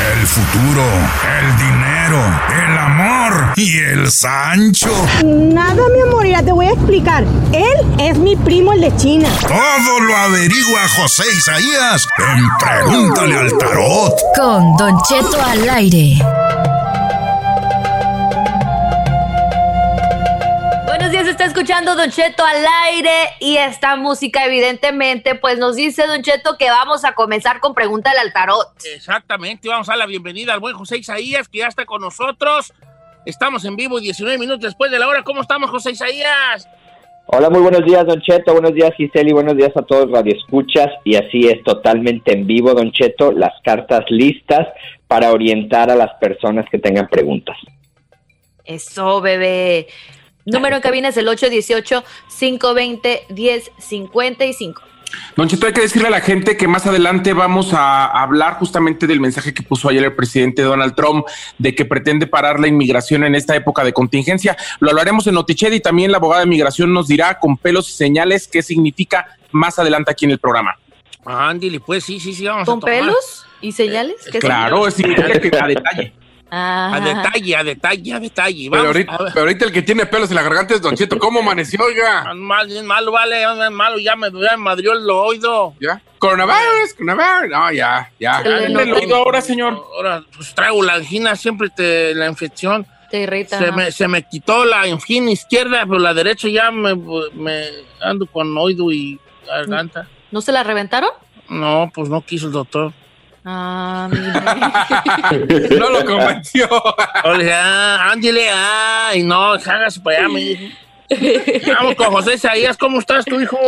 El futuro, el dinero, el amor y el Sancho. Nada, mi amor, ya te voy a explicar. Él es mi primo, el de China. Todo lo averigua José Isaías en Pregúntale al Tarot. Con Don Cheto al aire. Buenos días, está escuchando Don Cheto al aire y esta música evidentemente pues nos dice Don Cheto que vamos a comenzar con Pregúntale al Tarot. Exactamente, vamos a dar la bienvenida al buen José Isaías que ya está con nosotros. Estamos en vivo 19 minutos después de la hora. ¿Cómo estamos, José Isaías? Hola, muy buenos días, Don Cheto. Buenos días, Giseli. Buenos días a todos Radio Escuchas. Y así es, totalmente en vivo, Don Cheto. Las cartas listas para orientar a las personas que tengan preguntas. Eso, bebé. Número en cabina es el 818-520-1055. Don Cheto, hay que decirle a la gente que más adelante vamos a hablar justamente del mensaje que puso ayer el presidente Donald Trump de que pretende parar la inmigración en esta época de contingencia. Lo hablaremos en Notiched y también la abogada de migración nos dirá con pelos y señales qué significa más adelante aquí en el programa. Ándale, pues sí, sí, sí, vamos ¿Con a pelos y señales? ¿Qué Claro, significa que a detalle. Ah. A detalle, a detalle, a detalle. Pero Vamos ahorita, a ver. pero ahorita el que tiene pelos en la garganta es Don Cheto. ¿Cómo amaneció, oiga? Mal, bien malo, vale, malo, ya me, ya me madrió el oído. ¿Ya? Coronavirus, coronavirus. No, ya, ya. Ya, ¿Tiene el oído ahora, señor? Ahora, pues traigo la angina, siempre te, la infección. Te irrita. Se me, se me quitó la angina izquierda, pero la derecha ya me, me ando con oído y garganta. ¿No se la reventaron? No, pues no quiso el doctor. Ah. No lo convenció. Oye, ándale, ay, no, hágase para allá. Vamos con José Isaías, ¿cómo estás, tu hijo?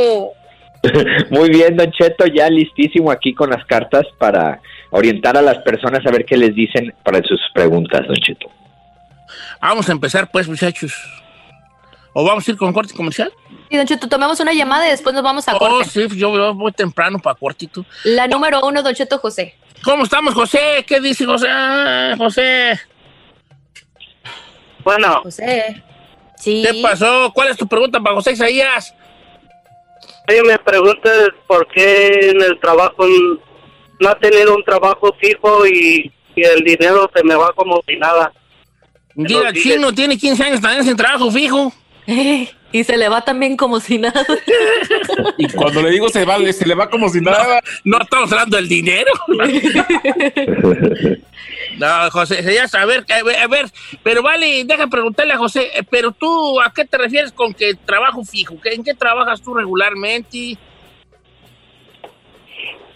Muy bien, Don Cheto, ya listísimo aquí con las cartas para orientar a las personas a ver qué les dicen para sus preguntas, Don Cheto. Vamos a empezar, pues, muchachos. ¿O vamos a ir con corte comercial? Y Don Cheto, tomamos una llamada y después nos vamos a Oh, corte. sí, yo yo voy temprano para cortito. La número uno, Don Cheto José. ¿Cómo estamos, José? ¿Qué dice José? Ah, José, Bueno, José. Sí. ¿qué pasó? ¿Cuál es tu pregunta para José Isaías? ella me pregunta por qué en el trabajo no ha tenido un trabajo fijo y, y el dinero se me va como si nada. Mira, chino tiene 15 años también sin trabajo fijo. y se le va también como si nada. Y cuando le digo se va, se le va como si nada. No estamos hablando del dinero. No, José Isaías, a ver, a ver, pero vale, deja preguntarle a José, eh, pero tú, ¿a qué te refieres con que trabajo fijo? ¿Qué- ¿En qué trabajas tú regularmente?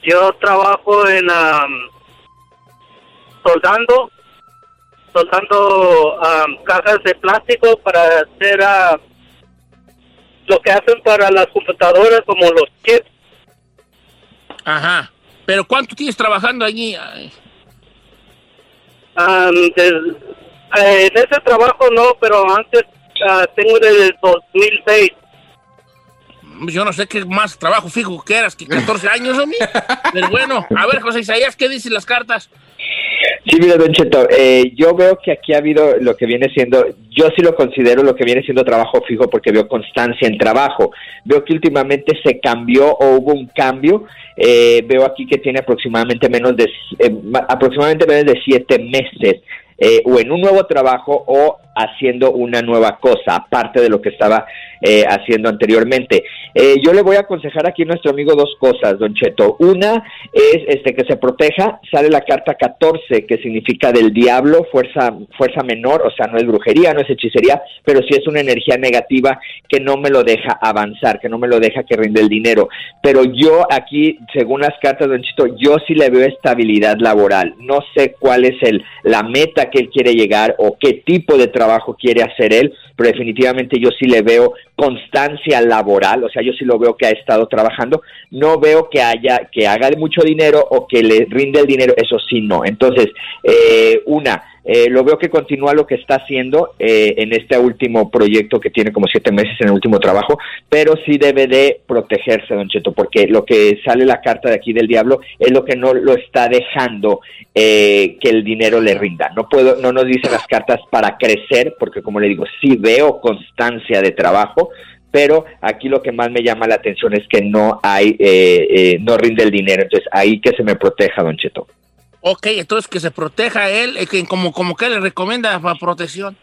Yo trabajo en am, soldando, soldando am, cajas de plástico para hacer ah, lo que hacen para las computadoras como los chips. Ajá. ¿Pero cuánto tienes trabajando allí? Am, des- eh, en ese trabajo no, pero antes ah, tengo desde el 2006. Yo no sé qué más trabajo fijo que eras que 14 años, hombre. Pero bueno, a ver, José Isaías, ¿qué dicen las cartas? Sí, mira, Don Cheto, eh, yo veo que aquí ha habido lo que viene siendo, yo sí lo considero lo que viene siendo trabajo fijo porque veo constancia en trabajo. Veo que últimamente se cambió o hubo un cambio. Eh, veo aquí que tiene aproximadamente menos de eh, ma- aproximadamente menos de siete meses eh, o en un nuevo trabajo o haciendo una nueva cosa, aparte de lo que estaba eh, haciendo anteriormente. Eh, yo le voy a aconsejar aquí a nuestro amigo dos cosas, Don Cheto. Una es este que se proteja, sale la carta 14, que significa del diablo, fuerza, fuerza menor, o sea, no es brujería, no es hechicería, pero sí es una energía negativa que no me lo deja avanzar, que no me lo deja que rinde el dinero. Pero yo aquí, según las cartas, Don Cheto, yo sí le veo estabilidad laboral. No sé cuál es el, la meta que él quiere llegar o qué tipo de trabajo quiere hacer él, pero definitivamente yo sí le veo constancia laboral, o sea, yo sí lo veo que ha estado trabajando, no veo que haya, que haga mucho dinero o que le rinde el dinero, eso sí no. Entonces, eh, una, eh, lo veo que continúa lo que está haciendo eh, en este último proyecto que tiene como siete meses en el último trabajo, pero sí debe de protegerse, Don Cheto, porque lo que sale la carta de aquí del diablo es lo que no lo está dejando eh, que el dinero le rinda. No puedo, no nos dicen las cartas para crecer, porque como le digo, sí veo constancia de trabajo, pero aquí lo que más me llama la atención es que no hay, eh, eh, no rinde el dinero, entonces ahí que se me proteja, Don Cheto. Ok, entonces que se proteja él, eh, que como, como que le recomienda para protección.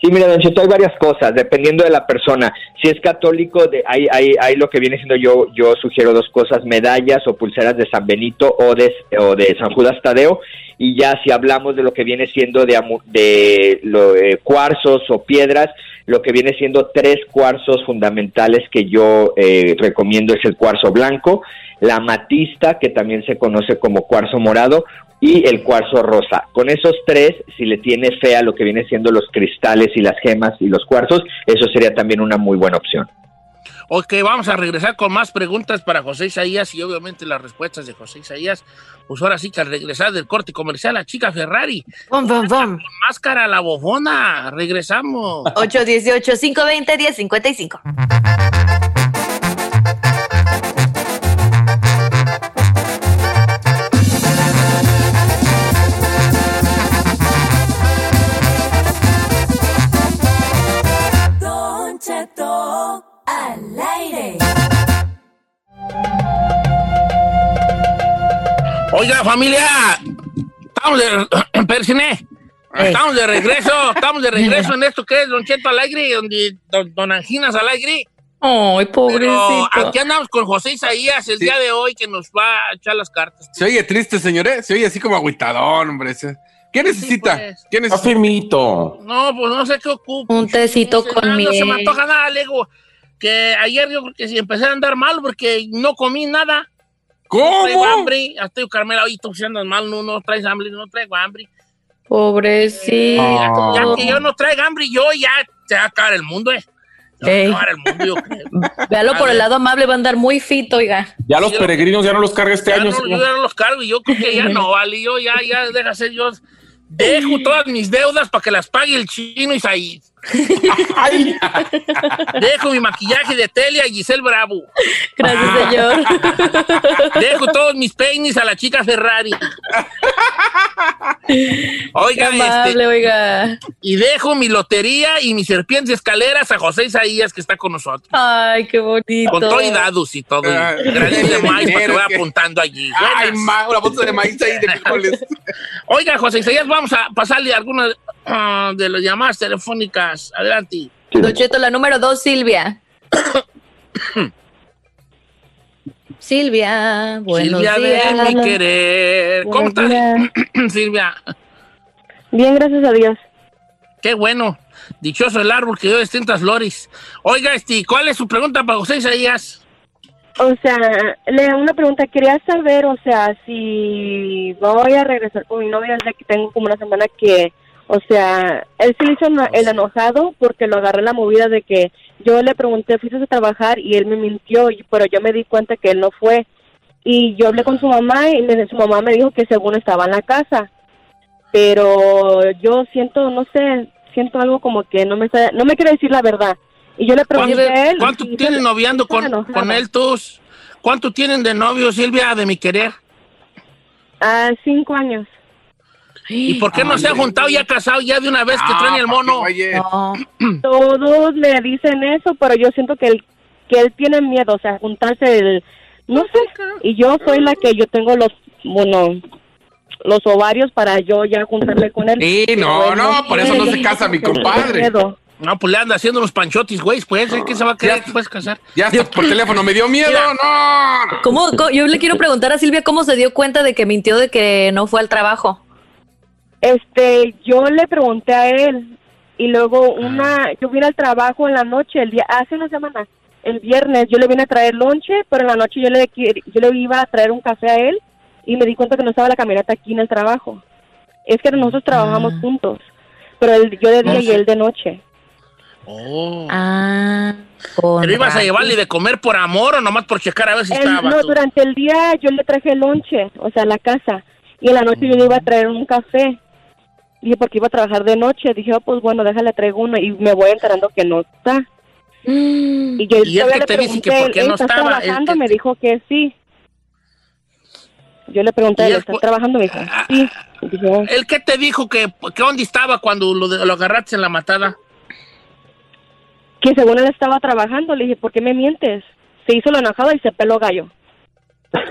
Sí, mira, Don Cheto, hay varias cosas, dependiendo de la persona. Si es católico, de, hay, hay, hay lo que viene siendo yo, yo sugiero dos cosas, medallas o pulseras de San Benito o de, o de San Judas Tadeo. Y ya si hablamos de lo que viene siendo de, de lo, eh, cuarzos o piedras, lo que viene siendo tres cuarzos fundamentales que yo eh, recomiendo es el cuarzo blanco, la amatista, que también se conoce como cuarzo morado, y el cuarzo rosa. Con esos tres, si le tiene fe a lo que viene siendo los cristales y las gemas y los cuarzos, eso sería también una muy buena opción. Ok, vamos a regresar con más preguntas para José Isaías y obviamente las respuestas de José Isaías. Pues ahora sí que al regresar del corte comercial, la chica Ferrari. Bom, bom, bom. Con máscara a la bofona. Regresamos. 818-520-1055. Oiga, familia. Estamos de... Persine. Estamos de regreso, estamos de regreso en esto que es Don Cheto Alegre, donde Don, don Anginas Alegre. Ay, pobrecito. Pero aquí andamos con José Isaías el día de hoy que nos va a echar las cartas. Se oye triste, señores. Se oye así como agüitadón, hombre. Se- ¿Qué necesita? pues. ¿Qué necesita? Afirmito. No, pues no sé qué ocupa. Un tecito No sé, con no, se me antoja nada, le digo. Que ayer yo creo que sí empecé a andar mal porque no comí nada. ¿Cómo? No traigo hambre. Hasta yo, Carmela, hoy tú si andas mal, no, no traes hambre, no traigo hambre. Pobrecito. Ya, ya que yo no traigo hambre, yo ya se va a acabar el mundo, eh. El mundo, yo creo. Véalo por el lado amable, va a andar muy fito, oiga. Ya los peregrinos ya no los carga este Ya año. no, yo ya no los cargo y yo creo que ya no, vale. Yo ya, ya, deja ser yo. Dejo todas mis deudas para que las pague el chino Dejo mi maquillaje de Telia y Giselle Bravo. Gracias, señor. Dejo todos mis peines a la chica Ferrari. Oiga, amable, este, oiga. y dejo mi lotería y mis serpientes escaleras a José Isaías, que está con nosotros. Ay, qué bonito. Con todo y dados y todo. y Ah, granitos de maíz para que vaya que- apuntando allí. Ay, ma, una bolsa de maíz ahí de. Oiga, José Isaías, vamos a pasarle algunas ah, de las llamadas telefónicas. Adelante. Don Cheto, la número dos, Silvia. Silvia, buenos Silvia días. de mi querer. ¿Cómo estás, Silvia? Bien, gracias a Dios. Qué bueno. Dichoso el árbol que dio distintas flores. Oiga, este, ¿cuál es su pregunta para José Isaías? O sea, le una pregunta, quería saber, o sea, si voy a regresar con mi novia, ya que tengo como una semana que, o sea, él se hizo el enojado porque lo agarré en la movida de que yo le pregunté, ¿fuiste a trabajar? Y él me mintió, pero yo me di cuenta que él no fue. Y yo hablé con su mamá y me- su mamá me dijo que según estaba en la casa. Pero yo siento, no sé, siento algo como que no me está, no me quiere decir la verdad. Y yo le pregunté ¿Cuánto, a él. cuánto tienen noviando con, con él tus? ¿Cuánto tienen de novio, Silvia, de mi querer? Ah, cinco años. ¿Y por qué no se han juntado ya casados ya de una vez que Ah, traen el ¿para qué, mono? güey? Todos me dicen eso, pero yo siento que él, que él tiene miedo, o sea, juntarse el, no sé, y yo soy la que yo tengo los, bueno, los ovarios para yo ya juntarme con él. Sí, no, él no, por eso no se casa mi compadre. miedo. No, pues le anda haciendo los panchotis, güey, pues, ¿eh? ¿qué se va a querer Ya- después casar? Ya hasta por teléfono me dio miedo, Mira. no. ¿Cómo, cómo- yo le quiero preguntar a Silvia cómo se dio cuenta de que mintió de que no fue al trabajo. Este, yo le pregunté a él y luego una, yo vine al trabajo en la noche, el día, hace una semana, el viernes, yo le vine a traer lonche, pero en la noche yo le, yo le iba a traer un café a él y me di cuenta que no estaba la camioneta aquí en el trabajo. Es que nosotros trabajamos juntos, pero él, yo de día y él de noche. Oh. Ah, ¿Pero ibas a llevarle de comer por amor o nomás por checar a ver si Él- estaba? no, tú? durante el día yo le traje lonche, o sea, a la casa, y en la noche yo le iba a traer un café. Dije, porque iba a trabajar de noche. Dije, oh, pues bueno, déjale, traigo uno. Y me voy enterando que no está. Y yo ¿Y le te dice que pregunté, por qué "Ey, no ¿estás estaba? Trabajando? que Me dijo que sí. Yo le pregunté, ¿Y ¿le él estás cu- trabajando? Me dijo, sí. Y dije, "Oh". ¿El qué te dijo que, que dónde estaba cuando lo, de- lo agarraste en la matada? que según él estaba trabajando. Le dije, ¿por qué me mientes? Se hizo lo enojado y se peló gallo.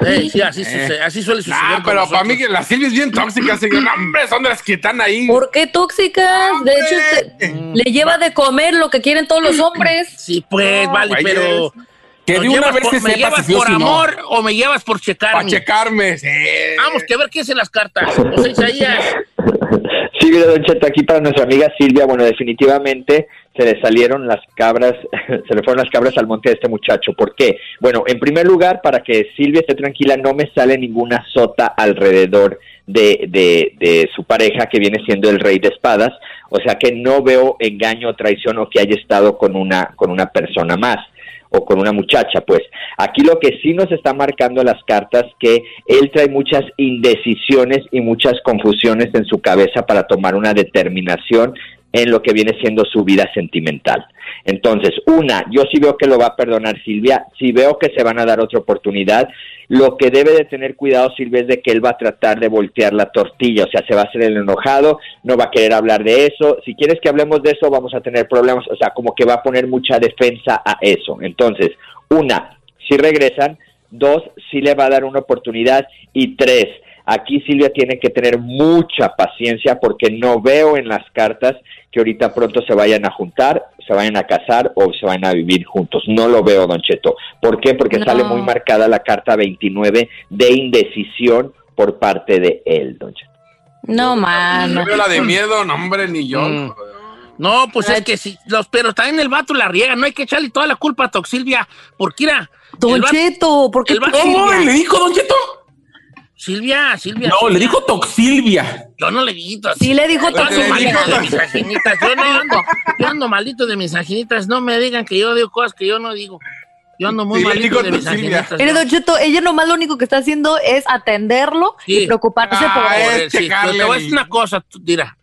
Ey, sí, así, sucede- así suele suceder. Ah, pero para mí que la Silvia es bien tóxica, señor. No, hombre, son de las que están ahí. ¿Por qué tóxicas? De hecho, usted le lleva de comer lo que quieren todos los hombres. Sí, pues, vale, pero... Que ¿nos de una vez por- se ¿Me sepa llevas si por no. amor o me llevas por checarme? Para checarme. Sí. Vamos, que ver qué dicen las cartas. José Isaías. Sí, mira, Don Cheto, aquí para nuestra amiga Silvia, bueno, definitivamente se le salieron las cabras, se le fueron las cabras al monte a este muchacho. ¿Por qué? Bueno, en primer lugar, para que Silvia esté tranquila, no me sale ninguna sota alrededor de, de, de su pareja, que viene siendo el rey de espadas. O sea que no veo engaño o traición o que haya estado con una, con una persona más o con una muchacha, pues. Aquí lo que sí nos está marcando las cartas que él trae muchas indecisiones y muchas confusiones en su cabeza para tomar una determinación en lo que viene siendo su vida sentimental. Entonces, una, yo sí veo que lo va a perdonar Silvia, sí veo que se van a dar otra oportunidad. Lo que debe de tener cuidado Silvia es de que él va a tratar de voltear la tortilla, o sea, se va a hacer el enojado, no va a querer hablar de eso. Si quieres que hablemos de eso, vamos a tener problemas, o sea, como que va a poner mucha defensa a eso. Entonces, una, si regresan, dos, si le va a dar una oportunidad y tres, aquí Silvia tiene que tener mucha paciencia porque no veo en las cartas que ahorita pronto se vayan a juntar, se vayan a casar o se vayan a vivir juntos. No lo veo, Don Cheto. ¿Por qué? Porque No. sale muy marcada la carta 29 de indecisión por parte de él, Don Cheto. No, Yo mano. veo la de miedo, no, hombre, ni yo. Mm. No, pues es que sí, los, pero también el vato la riega, no hay que echarle toda la culpa a Toxilvia, porque mira, Don el Cheto, ¿por qué el vato- ¿Cómo le dijo, Don Cheto? Silvia, Silvia. No, le dijo Toxilvia. Yo no le digo. Sí le dijo Yo mis agenitas. Yo no ando, yo ando malito de mis agenitas. No me digan que yo digo cosas que yo no digo. Yo ando muy Sí, malito de mis Silvia. agenitas. Mire, yo. Don Cheto, ella nomás lo único que está haciendo es atenderlo Sí. y preocuparse Ah, por es el- sí, te voy a el- decir una cosa, tú, mira.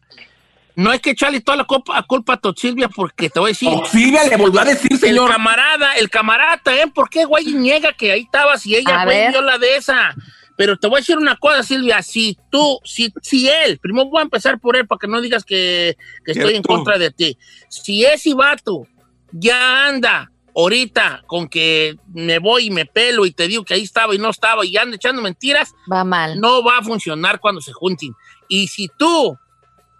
No hay que echarle toda la culpa, a culpa a Toxilvia porque te voy a decir. Toxilvia le volvió a decir, El señor. camarada, el camarada también, ¿por qué güey niega que ahí estaba si ella A güey ver. vio la de esa? Pero te voy a decir una cosa, Silvia, si tú, si, si él, primero voy a empezar por él para que no digas que, que estoy en contra de ti. Si ese vato ya anda ahorita con que me voy y me pelo y te digo que ahí estaba y no estaba y anda echando mentiras, Va mal. no va a funcionar cuando se junten. Y si tú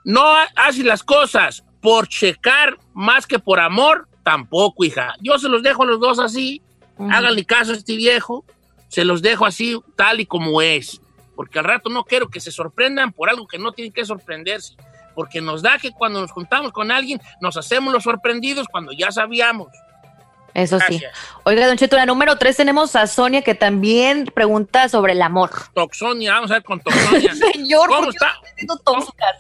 no ha- haces las cosas por checar más que por amor, tampoco, hija. Yo se los dejo a los dos así. Ujú. Háganle caso a este viejo. Se los dejo así, tal y como es. Porque al rato no quiero que se sorprendan por algo que no tienen que sorprenderse. Porque nos da que cuando nos juntamos con alguien, nos hacemos los sorprendidos cuando ya sabíamos. Eso sí. Gracias. Oiga, Don Cheto, la número tres tenemos a Sonia que también pregunta sobre el amor. Toxonia, vamos a ver con Toxonia. Señor, ¿Cómo ¿por qué está? siendo tóxicas?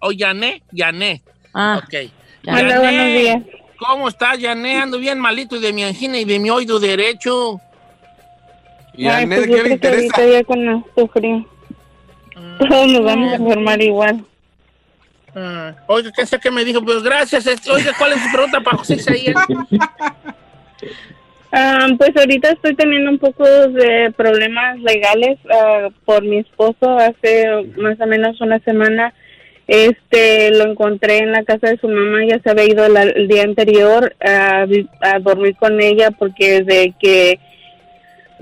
O Yané, Yané. Ah, Ok. ya. Hola, buenos días. ¿Cómo estás, Yané? Ando bien malito de mi angina y de mi oído derecho. ¿Y a Ay, Ned pues yo qué le creo que interesa? ahorita ya con la sufrí. Todos nos vamos a enfermar igual. Ah, oiga, ¿qué sé qué me dijo? Pues gracias. oiga, ¿cuál es su pregunta para José Isaías? Ah, pues ahorita estoy teniendo un poco de problemas legales ah, por mi esposo. Hace más o menos una semana, este, lo encontré en la casa de su mamá. Ya se había ido la- el día anterior a, a dormir con ella porque desde que,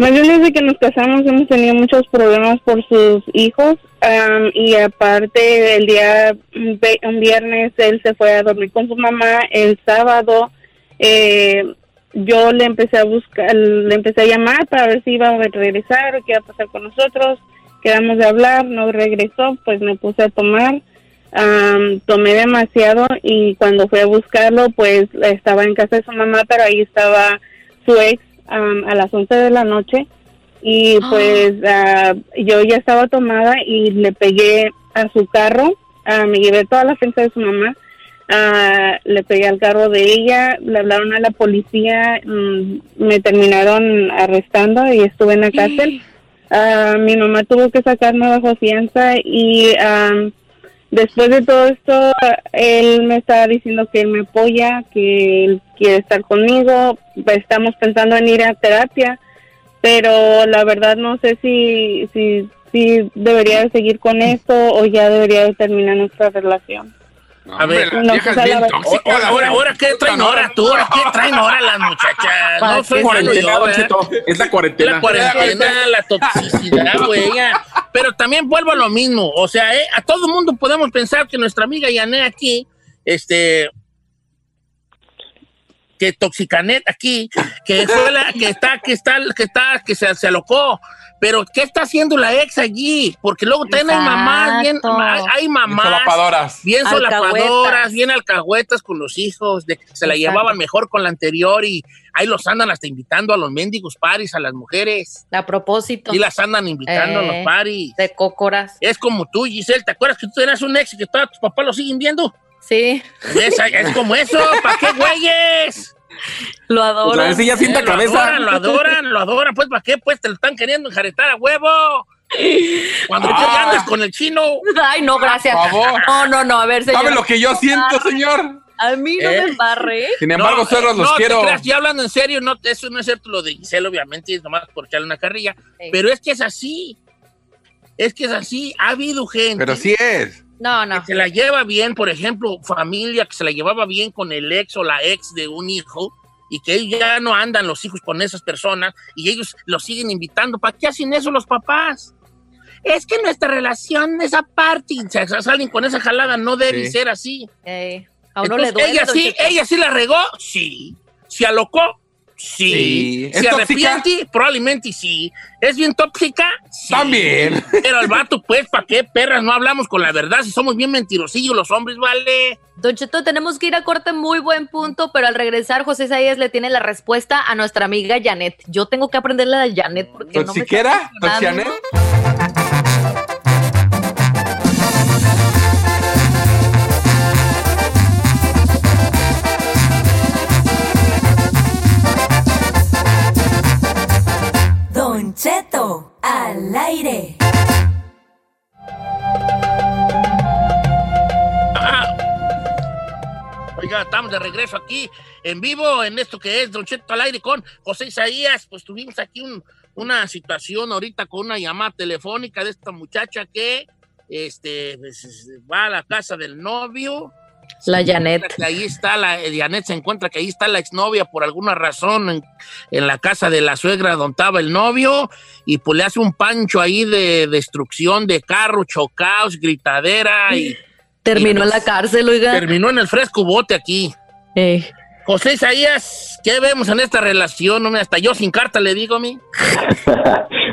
más bien desde que nos casamos hemos tenido muchos problemas por sus hijos. Am, y aparte el día un viernes él se fue a dormir con su mamá. El sábado eh, yo le empecé a buscar, le empecé a llamar para ver si iba a regresar o qué iba a pasar con nosotros. Quedamos de hablar, no regresó, pues me puse a tomar. Am, tomé demasiado y cuando fui a buscarlo, pues estaba en casa de su mamá, pero ahí estaba su ex am, a las 11 de la noche y pues ah, yo ya estaba tomada y le pegué a su carro, ah, me llevé toda la frente de su mamá, ah, le pegué al carro de ella, le hablaron a la policía, mm, me terminaron arrestando y estuve en la cárcel. Mi mamá tuvo que sacarme bajo fianza y am, después de todo esto, él me estaba diciendo que él me apoya, que él quiere estar conmigo, estamos pensando en ir a terapia pero la verdad no sé si, si, si debería de seguir con esto o ya debería de terminar nuestra relación. A ver, No, pues, la verdad- ahora, ahora, ahora, ¿qué traen ahora tú? ¿Ahora qué traen ahora las muchachas? No soy cuarentena, yo, ¿eh? Cheto. Es la cuarentena. La cuarentena, la toxicidad, güey. Pero también vuelvo a lo mismo. O sea, eh, a todo mundo podemos pensar que nuestra amiga Yané aquí, este, que Toxicanet aquí, que fue la que está, que está, que está, que se, se alocó. Pero, ¿qué está haciendo la ex allí? Porque luego también hay mamás, bien, hay, mamás. solapadoras. Bien solapadoras, bien alcahuetas con los hijos, de que se la Exacto. llevaban mejor con la anterior y ahí los andan hasta invitando a los mendigos paris, a las mujeres. A propósito. Y las andan invitando a Eh. los paris. De cócoras. Es como tú, Giselle, ¿te acuerdas que tú tenías un ex y que todos tus papás lo siguen viendo? Sí, Es, es como eso, ¿para qué güeyes? lo Otra adoro. vez ella sienta Eh, lo cabeza. adoran, lo adoran, lo adoran, pues ¿para qué? Pues te lo están queriendo enjaretar a huevo. Cuando tú Ah. ya andas con el chino. Ay, no, gracias. Por favor. No, no, no, a ver, señor. ¿Sabe lo que yo siento, señor? A mí no ¿Eh? me embarre. Sin embargo, No, eh, los no, quiero. creas, ya hablando en serio, no, eso no es cierto lo de Giselle, obviamente, es nomás por echarle una carrilla. Sí. Pero es que es así. Es que es así. Ha habido gente Pero sí es. No, no. que se la lleva bien, por ejemplo, familia que se la llevaba bien con el ex o la ex de un hijo y que ellos ya no andan los hijos con esas personas y ellos los siguen invitando. ¿Para qué hacen eso los papás? Es que nuestra relación es aparte y se salen con esa jalada, no debe Sí. ser así. Eh, a uno le Entonces, duele. ella sí, ella sí la regó, sí. Se alocó, sí. Sí. ¿Es Se tóxica? arrepiente, probablemente sí. ¿Es bien tóxica? Sí. También. Pero al vato, pues, ¿para qué perras no hablamos con la verdad si somos bien mentirosillos los hombres, vale? Don Cheto, tenemos que ir a corte, muy buen punto, pero al regresar José Isaías le tiene la respuesta a nuestra amiga Janet. Yo tengo que aprenderle a Janet porque no me está ¿Toxiquera? funcionando. ¿Toxianet? Al aire. Oiga, estamos de regreso aquí en vivo en esto que es Don Cheto al aire con José Isaías. Pues tuvimos aquí un- una situación ahorita con una llamada telefónica de esta muchacha que este, pues, va a la casa del novio. La Janet. Que ahí está la eh, Janet se encuentra que ahí está la exnovia por alguna razón en, en la casa de la suegra donde estaba el novio y pues le hace un pancho ahí de destrucción de carro, chocaos, gritadera y Terminó en la cárcel, oiga. terminó en el fresco bote aquí. Eh, José Isaías, ¿qué vemos en esta relación? Hasta yo sin carta le digo a mí.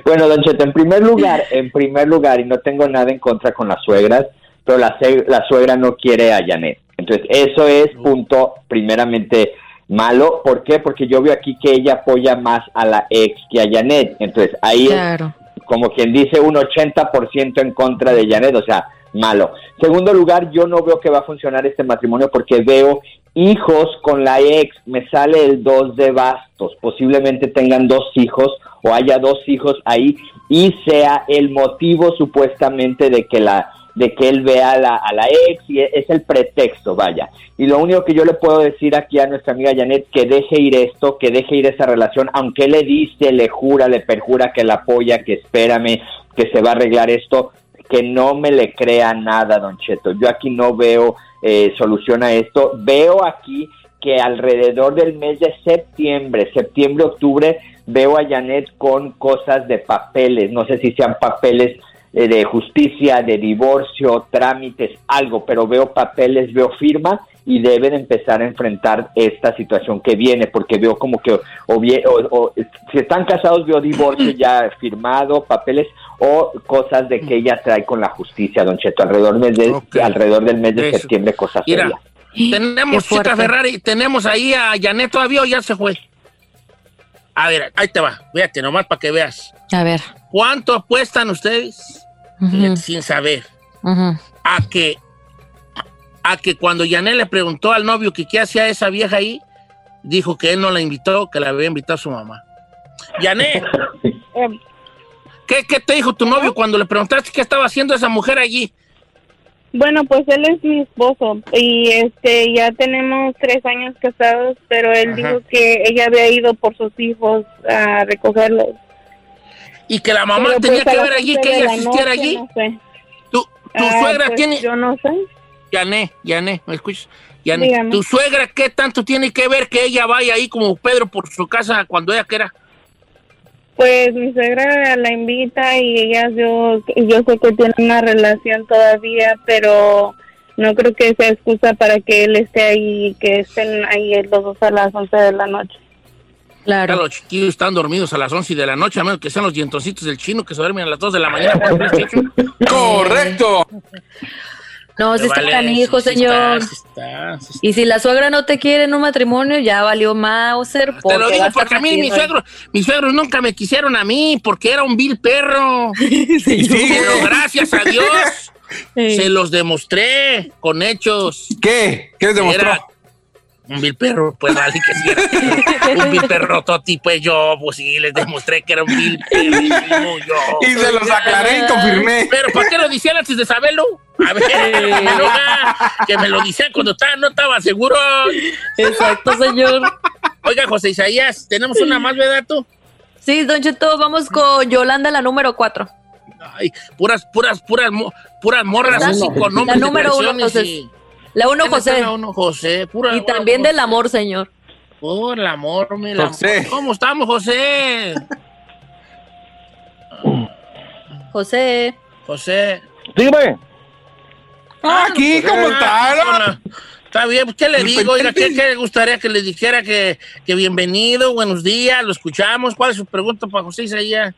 bueno, Don Cheto, en primer lugar, en primer lugar, y no tengo nada en contra con las suegras, pero la, la suegra no quiere a Janet. Entonces, eso es punto primeramente malo. ¿Por qué? Porque yo veo aquí que ella apoya más a la ex que a Janet. Entonces, ahí es como quien dice un 80% en contra de Janet, o sea, malo. Segundo lugar, yo no veo que va a funcionar este matrimonio porque veo hijos con la ex, me sale el 2 de bastos, posiblemente tengan dos hijos o haya dos hijos ahí y sea el motivo supuestamente de que la de que él vea a la, a la ex y es el pretexto, vaya. Y lo único que yo le puedo decir aquí a nuestra amiga Janet, que deje ir esto, que deje ir esa relación, aunque le dice, le jura, le perjura que la apoya, que espérame, que se va a arreglar esto, que no me le crea nada, don Cheto. Yo aquí no veo eh, solución a esto. Veo aquí que alrededor del mes de septiembre, septiembre, octubre, veo a Janet con cosas de papeles, no sé si sean papeles de justicia, de divorcio, trámites, algo, pero veo papeles, veo firma y deben empezar a enfrentar esta situación que viene, porque veo como que, o, si están casados, veo divorcio ya firmado, papeles o cosas de que ella trae con la justicia, don Cheto, alrededor, del mes de, alrededor del mes de septiembre, cosas Mira, Tenemos, chica Ferrari, tenemos ahí a Janet todavía o ya se fue. A ver, ahí te va, fíjate, nomás para que veas. A ver. ¿Cuánto apuestan ustedes sin saber, a que a que cuando Janet le preguntó al novio que qué hacía esa vieja ahí, dijo que él no la invitó, que la había invitado a su mamá. Janet, ¿qué, ¿qué, te dijo tu novio cuando le preguntaste qué estaba haciendo esa mujer allí? Bueno, pues él es mi esposo y este ya tenemos tres años casados, pero él dijo que ella había ido por sus hijos a recogerlos y que la mamá pues, tenía que ver allí, que ella asistiera allí. ¿Tu, ah, suegra pues, tiene...? Yo no sé. Yané, Yané, ¿me escuchas? Yané, ¿tu suegra qué tanto tiene que ver que ella vaya ahí como Pedro por su casa cuando ella quiera? Pues mi suegra la invita y ella, yo, yo sé que tiene una relación todavía, pero no creo que sea excusa para que él esté ahí y que estén ahí los dos a las 11 de la noche. Claro. los chiquillos están dormidos a las 11 de la noche, a menos que sean los dientoncitos del chino que se duermen a las 2 de la mañana. ¡Correcto! No, si está canijo, señor. y si la suegra no te quiere en un matrimonio, ya valió Mauser. Te lo digo porque a mí mis suegros, mis suegros nunca me quisieron a mí, porque era un vil perro. sí, Pero gracias a Dios se los demostré con hechos. ¿Qué? ¿Qué les demostró? Un vil perro, pues vale que sí un vil perro toti, pues yo, pues sí, les demostré que era un vil perro, yo. Y se los aclaré y confirmé. Pero ¿por qué lo decían antes de saberlo? A ver, que me lo decían cuando estaba, no estaba seguro. Exacto, señor. Oiga, José Isaías, ¿tenemos una más, verdad tú? Sí, Don Cheto, vamos con Yolanda, la número cuatro. Ay, puras, puras, puras, puras morras así con nombres La número uno, entonces. La uno, José. La uno, José. Pura, y también del amor, señor. Por el amor, mi José. ¿Cómo estamos, José? José. José. Dime. Ah, aquí, pues, ¿cómo está? Está bien, pues, ¿qué le digo? Oiga, ¿qué, le gustaría que le dijera que, que, bienvenido, buenos días, lo escuchamos? ¿Cuál es su pregunta para José Isaías?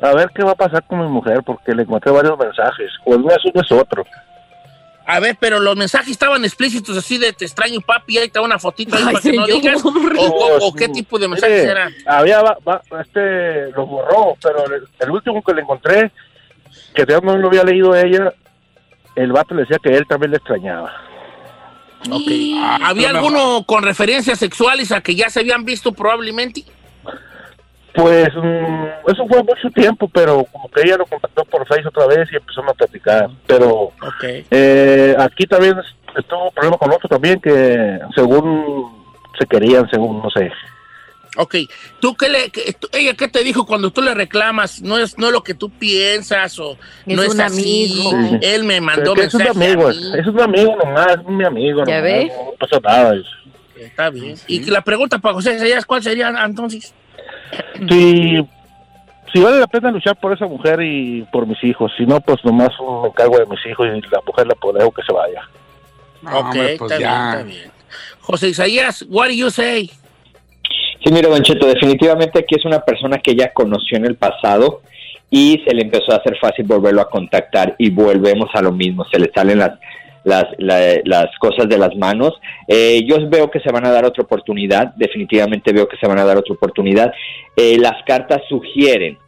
A ver qué va a pasar con mi mujer, porque le encontré varios mensajes. O uno es otro. A ver, pero los mensajes estaban explícitos así de te extraño papi, ahí está una fotito ahí para que no digas. O, qué tipo de mensajes eran? Había, este, los borró, pero el, último que le encontré, que todavía no lo había leído ella, el vato le decía que él también le extrañaba. Ok. ¿Había alguno con referencias sexuales a que ya se habían visto probablemente? Pues mm, eso fue mucho tiempo, pero como que ella lo contactó por Facebook otra vez y empezó a platicar. Pero eh, aquí también estuvo un problema con otro también que según se querían, según no sé. Ok, ¿tú qué le, ella qué te dijo cuando tú le reclamas? No es, no lo que tú piensas o no es así. Él me mandó mensaje Es un amigo, es un amigo nomás, es mi amigo. ¿Ya ve? No, pasa nada. Está bien. Y la pregunta para José ¿cuál sería entonces? Si, si vale la pena luchar por esa mujer y por mis hijos, si no, pues nomás me encargo de mis hijos y la mujer la dejo que se vaya. ok, pues está, bien, está bien. José Isaías, what do you say? Sí, mira, Don Cheto, definitivamente aquí es una persona que ella conoció en el pasado y se le empezó a hacer fácil volverlo a contactar y volvemos a lo mismo, se le salen las las, las cosas de las manos. Eh, yo veo que se van a dar otra oportunidad, definitivamente veo que se van a dar otra oportunidad. Eh, las cartas sugieren,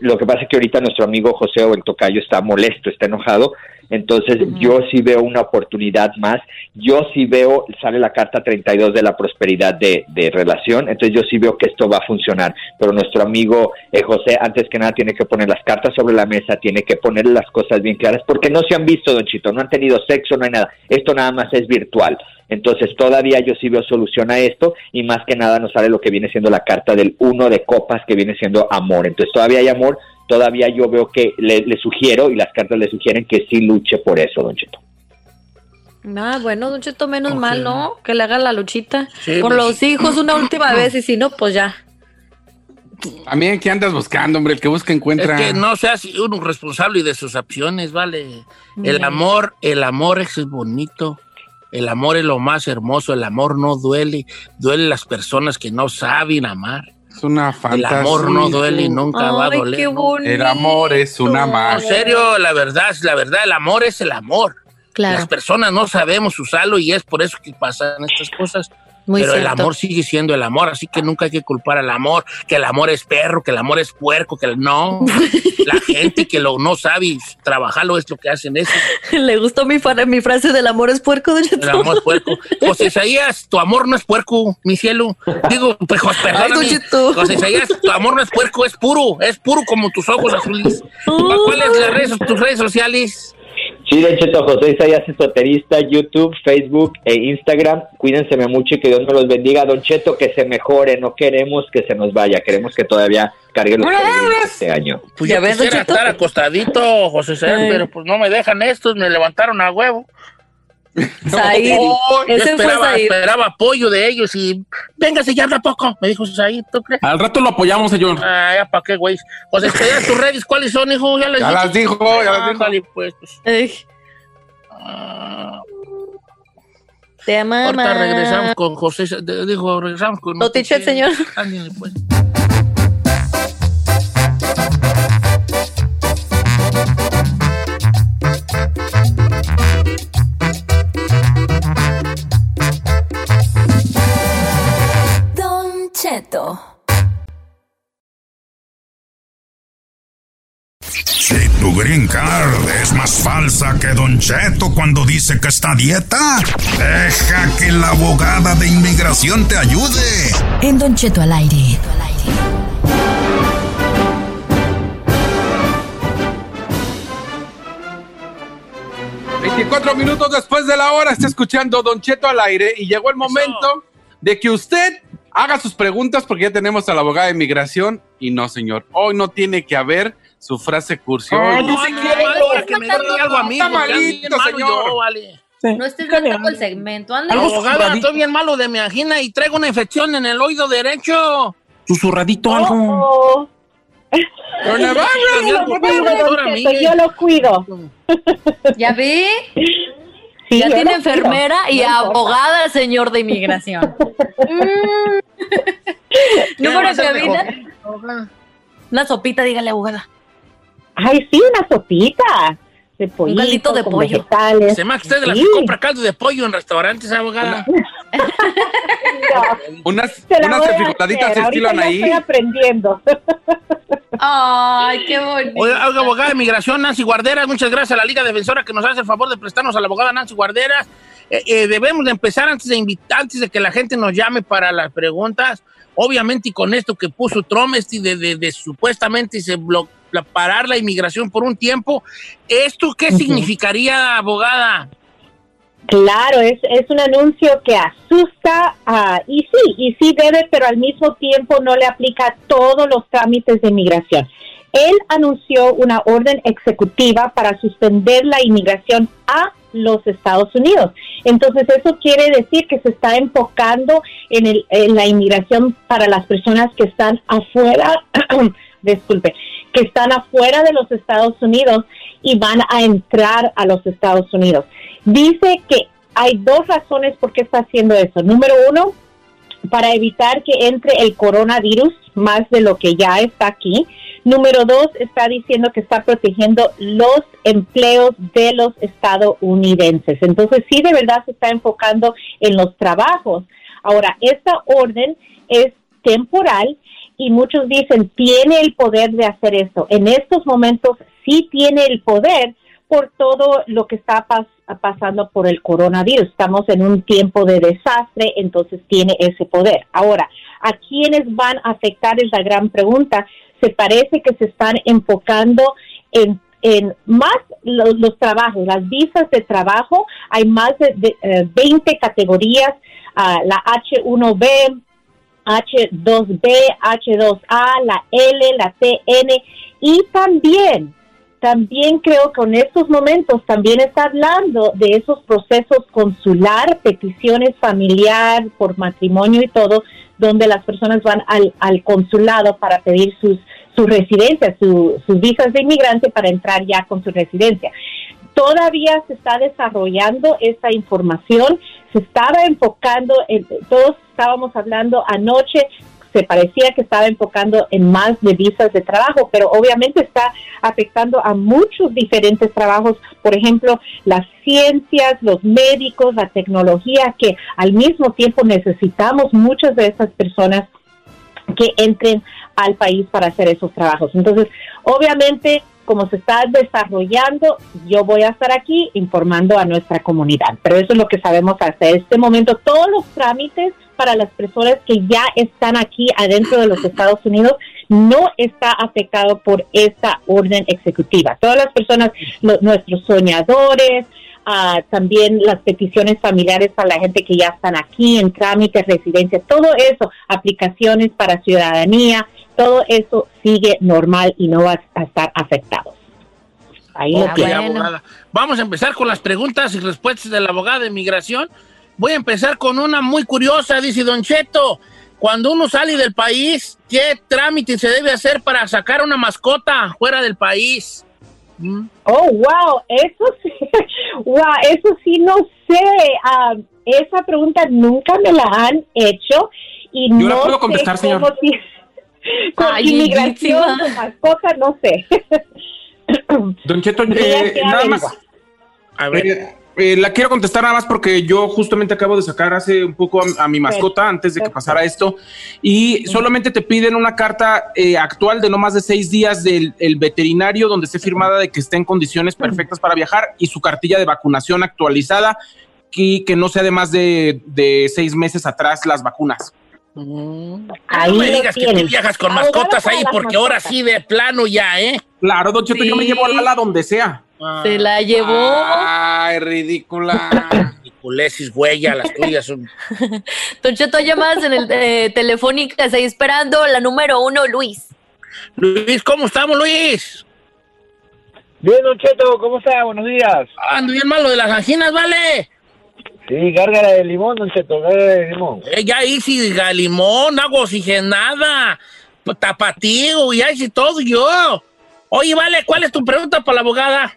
lo que pasa es que ahorita nuestro amigo José o Tocayo está molesto, está enojado, Entonces yo sí veo una oportunidad más, yo sí veo, sale la carta 32 de la prosperidad de, de relación, entonces yo sí veo que esto va a funcionar, pero nuestro amigo eh, José antes que nada tiene que poner las cartas sobre la mesa, tiene que poner las cosas bien claras, porque no se han visto, don Chito, no han tenido sexo, no hay nada, esto nada más es virtual. Entonces todavía yo sí veo solución a esto y más que nada nos sale lo que viene siendo la carta del uno de copas que viene siendo amor. Entonces todavía hay amor, todavía yo veo que le, le sugiero y las cartas le sugieren que sí luche por eso, don Cheto. Ah, bueno, Don Cheto, menos mal, ¿no? Que le haga la luchita. Sí, Por pues, los hijos una última vez y si no, pues ya. También, ¿qué andas buscando, hombre? El que busca encuentra. Es que no seas uno responsable de sus acciones, ¿vale? El amor, el amor es bonito. El amor es lo más hermoso. El amor no duele. Duele las personas que no saben amar. Es una El fantasía. amor no duele y nunca va a doler. qué ¿no? bonito. El amor es una En magia. serio, la verdad, la verdad, el amor es el amor. Claro. Las personas no sabemos usarlo y es por eso que pasan estas cosas. Muy pero el amor sigue siendo el amor, así que nunca hay que culpar al amor, que el amor es perro, que el amor es puerco, que el no. La gente que lo no sabe trabajarlo es lo que hacen eso. Le gustó mi, mi frase del amor es puerco, Cheto. El amor es puerco. José Isaías, tu amor no es puerco, mi cielo. Digo, pues, perdóname. José Isaías, tu amor no es puerco, es puro. Es puro como tus ojos azules. ¿Cuáles son las redes, tus redes sociales? Sí, Don Cheto, José Isaías Esoterista, YouTube, Facebook e Instagram. Cuídense mucho y que Dios me los bendiga. Don Cheto, que se mejore. No queremos que se nos vaya. Queremos que todavía cargue los este año. Pues ¿Ya ves, Don quisiera Cheto? estar acostadito, José Isaías, pero pues no me dejan estos, me levantaron a huevo. Said. Oh, yo Ese fue esperaba, Said. esperaba apoyo de ellos y véngase ya habla poco, me dijo Said, ¿tú crees? Al rato lo apoyamos, señor. Ah, ya para qué, güey. José Isaías, tus redes, ¿cuáles son, hijo? Ya, les Ya dije. las dijo, ya las dijo. Ándale, pues, pues. Ah, te ama, ahorita regresamos con José, dijo, regresamos con... ¿No te eché el señor? Ándale, pues. Si tu green card es más falsa que Don Cheto cuando dice que está a dieta, deja que la abogada de inmigración te ayude. En Don Cheto al aire. 24 minutos después de la hora, está escuchando Don Cheto al aire y llegó el momento de que usted haga sus preguntas porque ya tenemos a la abogada de inmigración y no, señor, hoy no tiene que haber su frase cursi. Ay, Hoy- no, no, no, ahora que me diga algo a mí, Está porque malito, bien malo señor. yo, vale. No estés matando el segmento. Anda. Abogada, estoy bien malo de mi angina y traigo una infección en el oído derecho. Susurradito algo. Oh, yo lo cuido, don Doctora Cheto, Miguel. yo lo cuido. ¿Ya? Sí, ya tiene enfermera y abogada señor de inmigración. Mm. Número de cabina. Una sopita, dígale, abogada. Ay, sí, una sopita de pollito, caldito de con pollo. vegetales. Se me usted de las Sí. que compra caldo de pollo en restaurantes, abogada. Unas, Se la unas voy a refricoladitas hacer, estilo ahorita ya Anaí. estoy aprendiendo. Ay, qué bonito. Oiga, abogada de migración Nancy Guarderas, muchas gracias a la Liga Defensora que nos hace el favor de prestarnos a la abogada Nancy Guarderas. Eh, eh, debemos de empezar antes de invitar, antes de que la gente nos llame para las preguntas. Obviamente, y con esto que puso Trump, este de, de- de supuestamente se blo- la- parar la inmigración por un tiempo, ¿esto qué significaría, abogada? Claro, es, es un anuncio que asusta ah, y sí, y sí debe, pero al mismo tiempo no le aplica todos los trámites de inmigración. Él anunció una orden ejecutiva para suspender la inmigración a los Estados Unidos. Entonces eso quiere decir que se está enfocando en, el- en la inmigración para las personas que están afuera, disculpe, que están afuera de los Estados Unidos y van a entrar a los Estados Unidos. Dice que hay dos razones por qué está haciendo eso. Número uno, para evitar que entre el coronavirus más de lo que ya está aquí. Número dos, está diciendo que está protegiendo los empleos de los estadounidenses. Entonces, sí, de verdad se está enfocando en los trabajos. Ahora, esta orden es temporal y muchos dicen, tiene el poder de hacer esto. En estos momentos sí tiene el poder por todo lo que está pas- pasando por el coronavirus. Estamos en un tiempo de desastre, entonces tiene ese poder. Ahora, ¿a quiénes van a afectar? Es la gran pregunta. Se parece que se están enfocando en, en más lo- los, trabajos, las visas de trabajo. Hay más de, de, eh, 20 categorías, ah, la H1B, H2B, H2A, la L, la TN y también, también creo que en estos momentos también está hablando de esos procesos consular, peticiones familiar por matrimonio y todo, donde las personas van al, consulado para pedir sus, sus residencias, su- sus visas de inmigrante para entrar ya con su residencia. Todavía se está desarrollando esta información, se estaba enfocando, en, todos estábamos hablando anoche, se parecía que estaba enfocando en más de visas de trabajo, pero obviamente está afectando a muchos diferentes trabajos, por ejemplo, las ciencias, los médicos, la tecnología, que al mismo tiempo necesitamos muchas de esas personas que entren al país para hacer esos trabajos. Entonces, obviamente, como se está desarrollando, yo voy a estar aquí informando a nuestra comunidad. Pero eso es lo que sabemos hasta este momento. Todos los trámites para las personas que ya están aquí adentro de los Estados Unidos no está afectado por esta orden ejecutiva. Todas las personas, lo- nuestros soñadores, ah, también las peticiones familiares para la gente que ya están aquí en trámites, residencias, todo eso, aplicaciones para ciudadanía, todo eso sigue normal y no va a estar afectado. Ahí lo Ok, tiene. abogada. Vamos a empezar con las preguntas y respuestas de la abogada de inmigración. Voy a empezar con una muy curiosa, dice Don Cheto. Cuando uno sale del país, ¿qué trámite se debe hacer para sacar una mascota fuera del país? Mm. Oh, wow, eso sí, wow, eso sí no sé. Ah, esa pregunta nunca me la han hecho y Yo no la puedo sé contestar, señor. cómo si- con Ay, inmigración, con mascota, no sé. Don Cheto, eh, nada más. A ver. Eh, eh, la quiero contestar nada más porque yo justamente acabo de sacar hace un poco a, a mi mascota antes de que pasara esto. Y solamente te piden una carta eh, actual de no más de seis días del el veterinario donde esté firmada de que esté en condiciones perfectas para viajar y su cartilla de vacunación actualizada y que no sea de más de, de seis meses atrás las vacunas. Ah, no me digas que tú viajas con mascotas ahí porque ahora sí de plano ya, ¿eh? Claro, Don Cheto, yo me llevo a Lala donde sea. Se la llevó. Ay, ridícula. Nicolesis, huella, las tuyas son... Don Cheto, hay llamadas en el eh, telefónicas ahí esperando la número uno, Luis. Luis, ¿cómo estamos, Luis? Bien, Don Cheto, ¿cómo está? Buenos días. Ando bien malo de las anginas, ¿vale? Sí, gárgara de limón, Don Cheto, gárgara de limón. Eh, ya hice limón, agua oxigenada, tapatío, ya hice todo yo. Oye, vale, ¿cuál es tu pregunta para la abogada?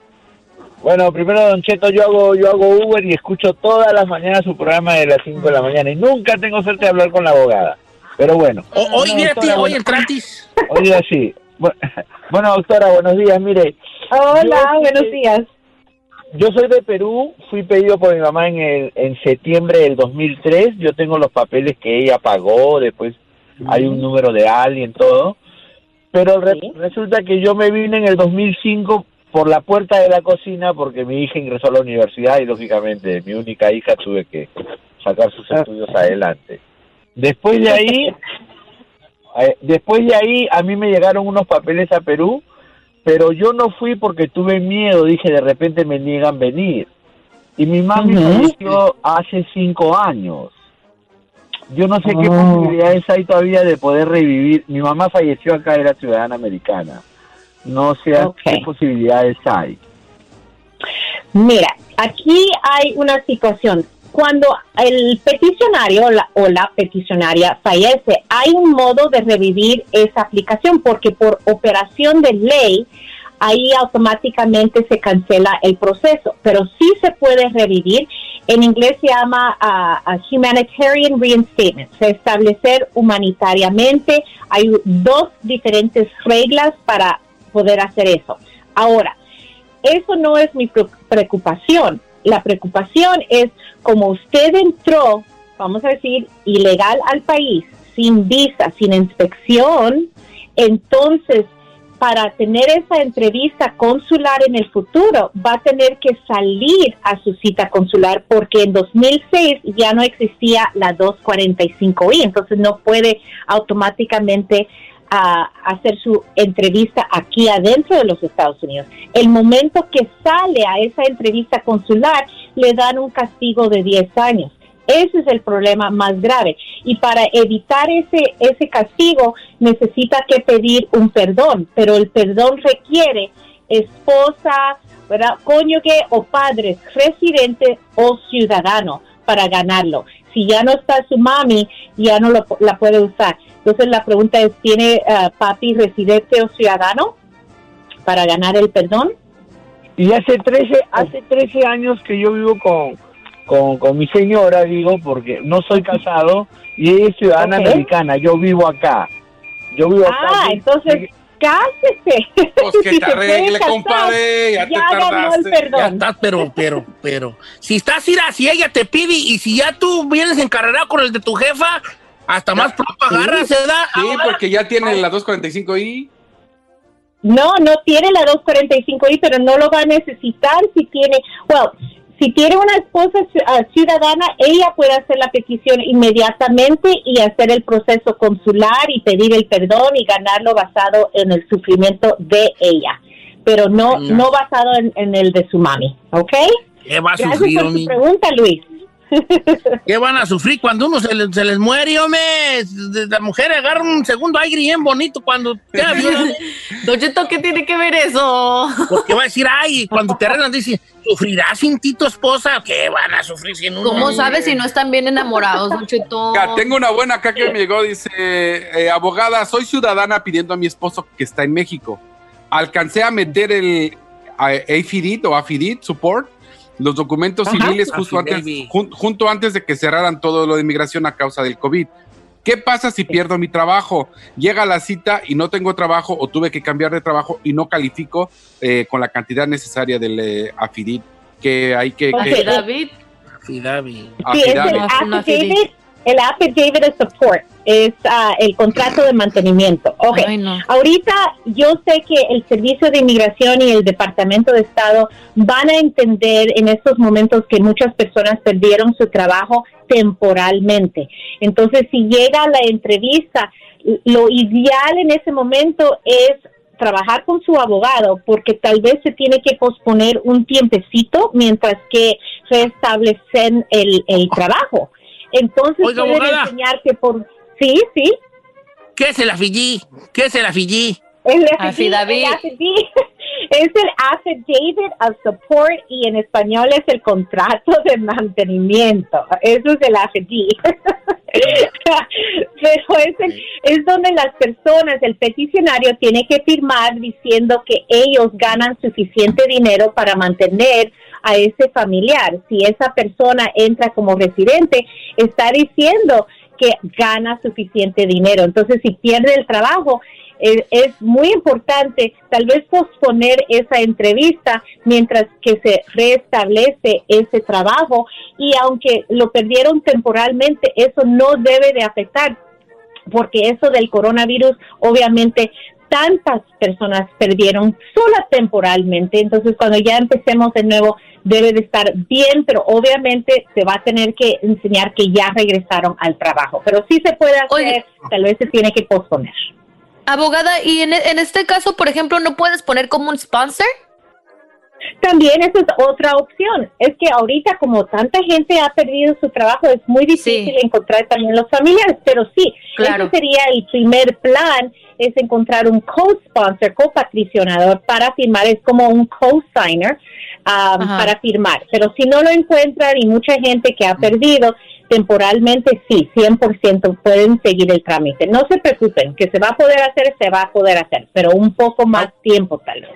Bueno, primero, Don Cheto, yo hago, yo hago Uber y escucho todas las mañanas su programa de las 5 de la mañana y nunca tengo suerte de hablar con la abogada. Pero bueno. O- Hoy, mira, doctora, tío, hoy entratis. Hoy así. Bu- Bueno, doctora, buenos días. Mire, Hola, Yo- buenos días. Yo soy de Perú, fui pedido por mi mamá en, el, en septiembre del 2003. Yo tengo los papeles que ella pagó, después hay un número de alguien, todo. Pero re- resulta que yo me vine en el 2005 por la puerta de la cocina porque mi hija ingresó a la universidad y lógicamente mi única hija tuve que sacar sus estudios adelante. Después de ahí, eh, después de ahí a mí me llegaron unos papeles a Perú, pero yo no fui porque tuve miedo, dije de repente me niegan venir. Y mi mami falleció hace cinco años. Yo no sé qué Oh. posibilidades hay todavía de poder revivir. Mi mamá falleció acá, era ciudadana americana. No sé qué posibilidades hay. Mira, aquí hay una situación. Cuando el peticionario la, o la peticionaria fallece, hay un modo de revivir esa aplicación porque por operación de ley, ahí automáticamente se cancela el proceso, pero sí se puede revivir. En inglés se llama ah, humanitarian reinstatement, se establecer humanitariamente. Hay dos diferentes reglas para poder hacer eso. Ahora, eso no es mi pre- preocupación. La preocupación es como usted entró, vamos a decir, ilegal al país, sin visa, sin inspección, entonces para tener esa entrevista consular en el futuro, va a tener que salir a su cita consular porque en 2006 ya no existía la 245I, entonces no puede automáticamente ah, hacer su entrevista aquí adentro de los Estados Unidos. El momento que sale a esa entrevista consular, le dan un castigo de 10 años. Ese es el problema más grave. Y para evitar ese, ese castigo necesita que pedir un perdón, pero el perdón requiere esposa, ¿verdad? cónyuge o padres, residente o ciudadano para ganarlo. Si ya no está su mami, ya no lo, la puede usar. Entonces la pregunta es, ¿tiene uh, papi residente o ciudadano para ganar el perdón? Y hace 13, hace 13 años que yo vivo con, con, con mi señora, digo, porque no soy casado y ella es ciudadana americana, yo vivo acá. Yo vivo acá. Ah, entonces cásese. Pues que Si te arregle, compadre, ya te ganó el tardaste. perdón. Ya estás, pero, pero, pero. Si estás ir si ella te pide y si ya tú vienes encarregado con el de tu jefa, hasta más pronto agarras, ¿se da? Sí, porque ya tiene la 245i. No, no tiene la 245i, pero no lo va a necesitar si tiene, well, si tiene una esposa ah, ciudadana, ella puede hacer la petición inmediatamente y hacer el proceso consular y pedir el perdón y ganarlo basado en el sufrimiento de ella, pero no, no basado en, en el de su mami, ¿ok? ¿Qué va a Gracias sufrir, por pregunta, Luis. ¿Qué van a sufrir cuando uno se les, se les muere, hombre? La mujer agarra un segundo aire bien bonito cuando queda. Don Cheto, ¿qué tiene que ver eso? Porque va a decir, ay, cuando te arreglan, dice, ¿sufrirás sin ti tu esposa? ¿Qué van a sufrir sin uno? ¿Cómo sabes si no están bien enamorados, Don Cheto? Tengo una buena acá que me llegó, dice, eh, abogada, soy ciudadana pidiendo a mi esposo que está en México. Alcancé a meter el AFIDIT o AFIDIT support, los documentos Ajá. civiles justo antes, jun- junto antes de que cerraran todo lo de inmigración a causa del COVID. ¿Qué pasa si pierdo mi trabajo? Llega la cita y no tengo trabajo o tuve que cambiar de trabajo y no califico eh, con la cantidad necesaria del eh, AFIDIT que hay que... Que- David. Affidavit. Sí, es el Affidavit. el affidavit de support, es ah, el contrato de mantenimiento. Ok, ahorita yo sé que el Servicio de Inmigración y el Departamento de Estado van a entender en estos momentos que muchas personas perdieron su trabajo temporalmente. Entonces, si llega la entrevista, lo ideal en ese momento es trabajar con su abogado porque tal vez se tiene que posponer un tiempecito mientras que restablecen el, el trabajo. Entonces Oiga, pueden abogada. enseñar que por... Sí, sí. ¿Qué es el afillí? ¿Qué es el afillí? El Affidavit. el affidavit es el affidavit of support y en español es el contrato de mantenimiento. Eso es el affidavit. Pero es, el- es donde las personas, el peticionario tiene que firmar diciendo que ellos ganan suficiente dinero para mantener a ese familiar. Si esa persona entra como residente, está diciendo que gana suficiente dinero. Entonces, si pierde el trabajo, eh, es muy importante tal vez posponer esa entrevista mientras que se restablece ese trabajo y aunque lo perdieron temporalmente, eso no debe de afectar porque eso del coronavirus obviamente tantas personas perdieron sola temporalmente, entonces cuando ya empecemos de nuevo debe de estar bien, pero obviamente se va a tener que enseñar que ya regresaron al trabajo, pero sí se puede hacer, tal vez se tiene que posponer. Abogada, y en, en este caso, por ejemplo, ¿no puedes poner como un sponsor? También esa es otra opción. Es que ahorita como tanta gente ha perdido su trabajo, es muy difícil encontrar también los familiares, pero sí, Claro. ese sería el primer plan, es encontrar un co-sponsor, copatricionador para firmar, es como un co-signer um, para firmar. Pero si no lo encuentran y mucha gente que ha perdido temporalmente, sí, 100% pueden seguir el trámite. No se preocupen, que se va a poder hacer, se va a poder hacer, pero un poco más tiempo tal vez.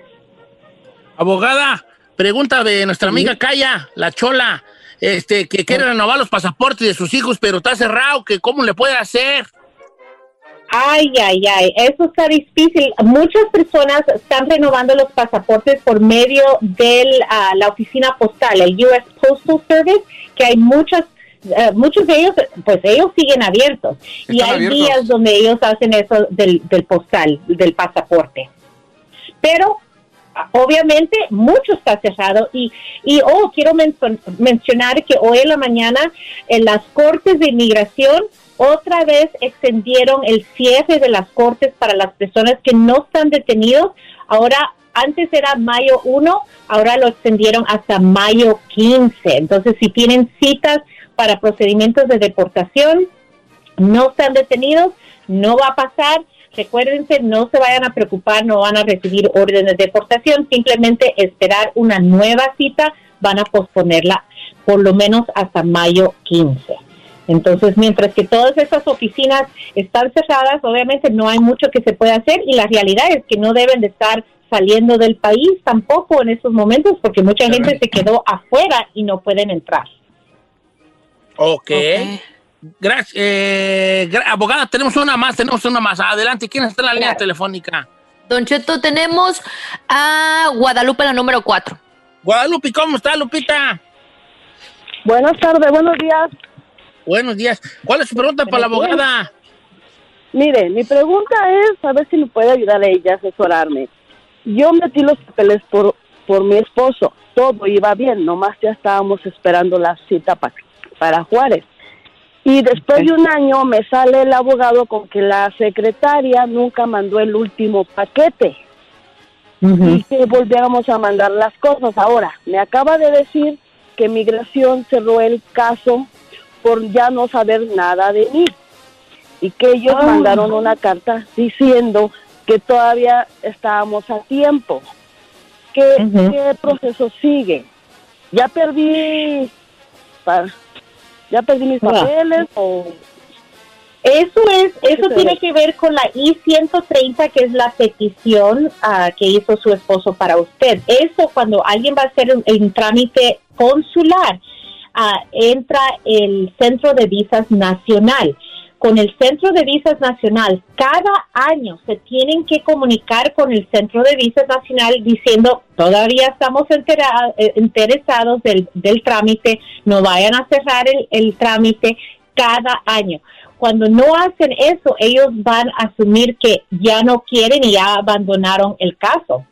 Abogada, pregunta de nuestra amiga Calla, la chola, este, que quiere renovar los pasaportes de sus hijos, pero está cerrado, que cómo le puede hacer. Ay, ay, ay, eso está difícil. Muchas personas están renovando los pasaportes por medio de la oficina postal, el US Postal Service, que hay muchas, eh, muchos de ellos, pues ellos siguen abiertos. y hay abiertos. días donde ellos hacen eso del, del postal, del pasaporte. Pero obviamente mucho está cerrado y, y oh, quiero mencionar que hoy en la mañana en las cortes de inmigración otra vez extendieron el cierre de las cortes para las personas que no están detenidos. Ahora, antes era mayo 1, ahora lo extendieron hasta mayo 15. Entonces, si tienen citas para procedimientos de deportación, no están detenidos, no va a pasar. Recuérdense, no se vayan a preocupar, no van a recibir órdenes de deportación, simplemente esperar una nueva cita, van a posponerla por lo menos hasta mayo 15. Entonces, mientras que todas esas oficinas están cerradas, obviamente no hay mucho que se pueda hacer y la realidad es que no deben de estar saliendo del país tampoco en estos momentos porque mucha gente se quedó afuera y no pueden entrar. Ok. Gracias. Eh, abogada, tenemos una más, tenemos una más. Adelante, ¿quién está en la línea telefónica? Don Cheto, tenemos a Guadalupe, la número 4. Guadalupe, ¿cómo está, Lupita? Buenas tardes, buenos días. Buenos días. ¿Cuál es su pregunta para la abogada? Mire, mi pregunta es, a ver si me puede ayudar a ella a asesorarme. Yo metí los papeles por, por mi esposo, todo iba bien, nomás ya estábamos esperando la cita para Juárez. Y después de un año me sale el abogado con que la secretaria nunca mandó el último paquete y que volviéramos a mandar las cosas. Ahora, me acaba de decir que migración cerró el caso por ya no saber nada de mí y que ellos ah. mandaron una carta diciendo que todavía estábamos a tiempo. ¿Qué, ¿qué proceso sigue? Ya perdí ya perdí mis papeles o eso es, eso tiene que ver con la I-130, que es la petición ah, que hizo su esposo para usted. Eso cuando alguien va a hacer un, trámite consular, ah, entra el Centro de Visas Nacional con el Centro de Visas Nacional, cada año se tienen que comunicar con el Centro de Visas Nacional diciendo, todavía estamos eh, interesados del, trámite, no vayan a cerrar el, el trámite cada año. Cuando no hacen eso, ellos van a asumir que ya no quieren y ya abandonaron el caso.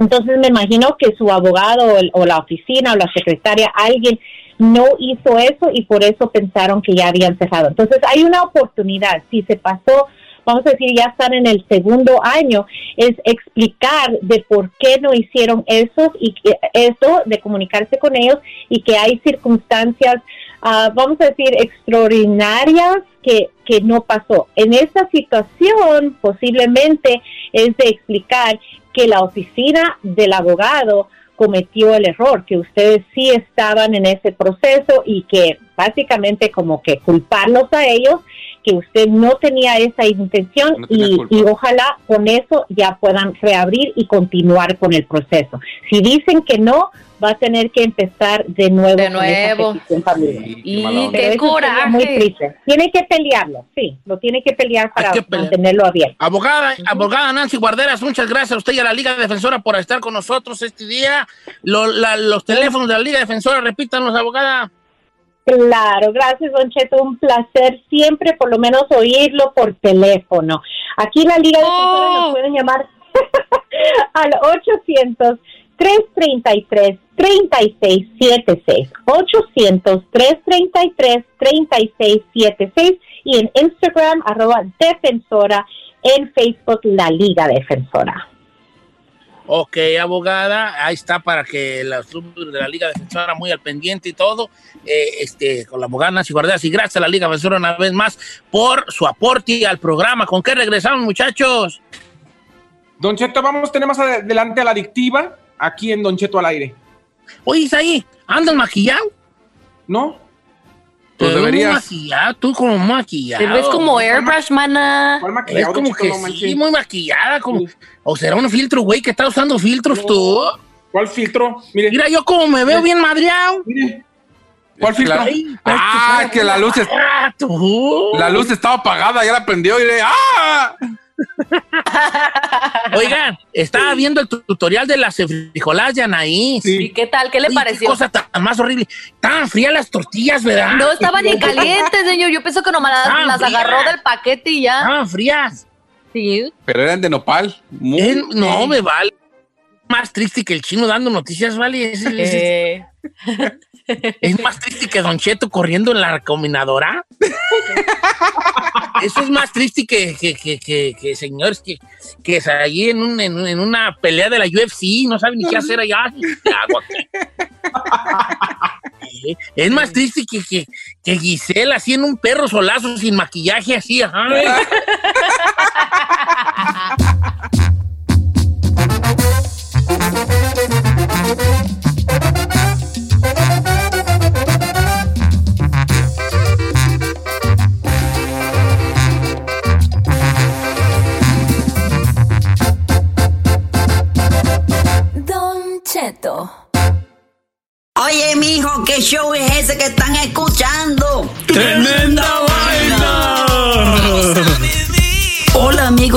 Entonces me imagino que su abogado o, la oficina o la secretaria, alguien no hizo eso y por eso pensaron que ya habían cerrado. Entonces hay una oportunidad, si se pasó, vamos a decir, ya están en el segundo año, es explicar de por qué no hicieron eso y eso, de comunicarse con ellos y que hay circunstancias, ah, vamos a decir, extraordinarias que, que no pasó. En esta situación posiblemente es de explicar que la oficina del abogado cometió el error, que ustedes sí estaban en ese proceso y que básicamente como que culparlos a ellos, que usted no tenía esa intención y, y, ojalá con eso ya puedan reabrir y continuar con el proceso. Si dicen que no, va a tener que empezar de nuevo. De nuevo. y qué coraje. Tiene que pelearlo, sí, lo tiene que pelear para mantenerlo abierto. Abogada, abogada Nancy Guarderas, muchas gracias a usted y a la Liga Defensora por estar con nosotros este día. los teléfonos de la Liga Defensora, repítanos, abogada. Claro, gracias, Don Cheto. Un placer siempre, por lo menos, oírlo por teléfono. Aquí en la Liga Defensora nos oh. pueden llamar al 800 333 3676 800 333 3676 y en Instagram arroba defensora en Facebook la Liga Defensora. Ok, abogada, ahí está para que los de la Liga Defensora muy al pendiente y todo, eh, este, con la abogada Nancy Guarderas y gracias a la Liga Defensora una vez más por su aporte al programa. ¿Con qué regresamos, muchachos? Don Cheto, vamos, tenemos adelante a la adictiva aquí en Don Cheto al aire. Oye, Isaí, ¿andas maquillado? No. Pues deberías. maquillado, tú como maquillado. Te ves como airbrush, mana. ¿Cuál maquillado? Es como que sí, muy maquillada. Como... O será un filtro, güey, que está usando filtros tú. ¿Cuál filtro? Mire. Mira, yo como me veo bien madreado. Mire. ¿Cuál filtro? ah, que la luz, es... la luz estaba apagada, ya la prendió y le... ¡Ah! Oigan, estaba viendo el tutorial de las frijoladas de Anaís. ¿Y qué tal? ¿Qué le pareció? Qué cosa tan más horrible. Estaban frías las tortillas, ¿verdad? No, estaban ni calientes, señor. Yo pienso que nomás las, agarró del paquete y ya. Estaban frías. Sí. Pero eran de nopal. no, me vale. más triste que el chino dando noticias, ¿vale? Es, es- Eh, es más triste que Don Cheto corriendo en la combinadora. Eso es más triste que, que, que, que- que, señores que, que es allí en, un- en en una pelea de la UFC, no saben ni qué hacer allá. ¿Qué hago aquí? Sí, Es más triste que, que, que Giselle así en un perro solazo sin maquillaje así, ajá.